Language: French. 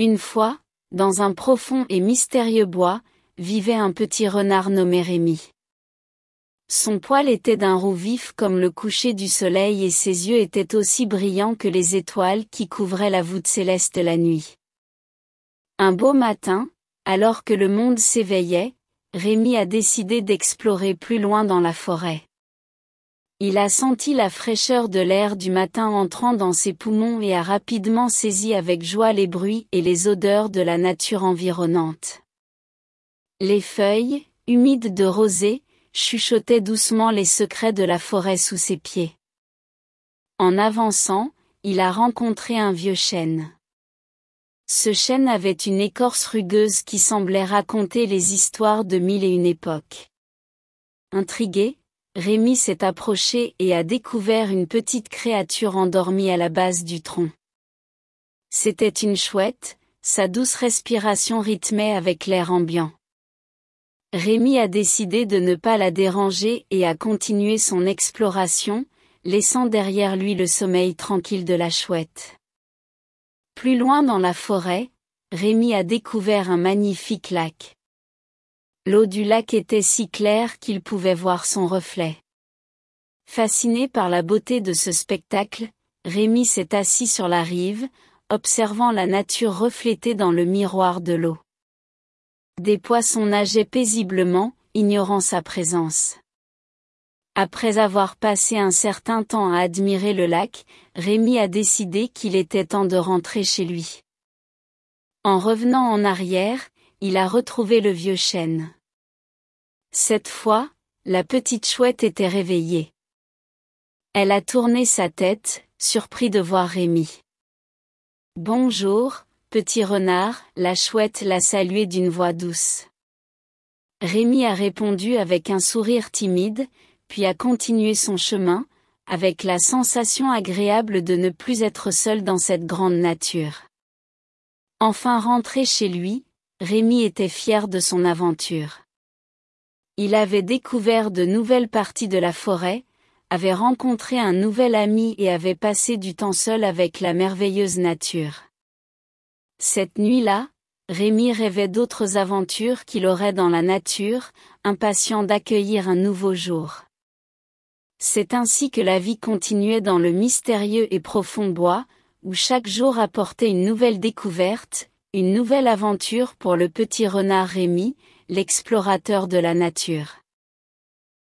Une fois, dans un profond et mystérieux bois, vivait un petit renard nommé Rémi. Son poil était d'un roux vif comme le coucher du soleil et ses yeux étaient aussi brillants que les étoiles qui couvraient la voûte céleste la nuit. Un beau matin, alors que le monde s'éveillait, Rémi a décidé d'explorer plus loin dans la forêt. Il a senti la fraîcheur de l'air du matin entrant dans ses poumons et a rapidement saisi avec joie les bruits et les odeurs de la nature environnante. Les feuilles, humides de rosée, chuchotaient doucement les secrets de la forêt sous ses pieds. En avançant, il a rencontré un vieux chêne. Ce chêne avait une écorce rugueuse qui semblait raconter les histoires de mille et une époques. Intrigué, Rémi s'est approché et a découvert une petite créature endormie à la base du tronc. C'était une chouette, sa douce respiration rythmait avec l'air ambiant. Rémi a décidé de ne pas la déranger et a continué son exploration, laissant derrière lui le sommeil tranquille de la chouette. Plus loin dans la forêt, Rémi a découvert un magnifique lac. L'eau du lac était si claire qu'il pouvait voir son reflet. Fasciné par la beauté de ce spectacle, Rémi s'est assis sur la rive, observant la nature reflétée dans le miroir de l'eau. Des poissons nageaient paisiblement, ignorant sa présence. Après avoir passé un certain temps à admirer le lac, Rémi a décidé qu'il était temps de rentrer chez lui. En revenant en arrière, il a retrouvé le vieux chêne. Cette fois, la petite chouette était réveillée. Elle a tourné sa tête, surpris de voir Rémi. Bonjour, petit renard, la chouette l'a salué d'une voix douce. Rémi a répondu avec un sourire timide, puis a continué son chemin, avec la sensation agréable de ne plus être seul dans cette grande nature. Enfin rentré chez lui, Rémi était fier de son aventure. Il avait découvert de nouvelles parties de la forêt, avait rencontré un nouvel ami et avait passé du temps seul avec la merveilleuse nature. Cette nuit-là, Rémi rêvait d'autres aventures qu'il aurait dans la nature, impatient d'accueillir un nouveau jour. C'est ainsi que la vie continuait dans le mystérieux et profond bois, où chaque jour apportait une nouvelle découverte, une nouvelle aventure pour le petit renard Rémi, l'explorateur de la nature.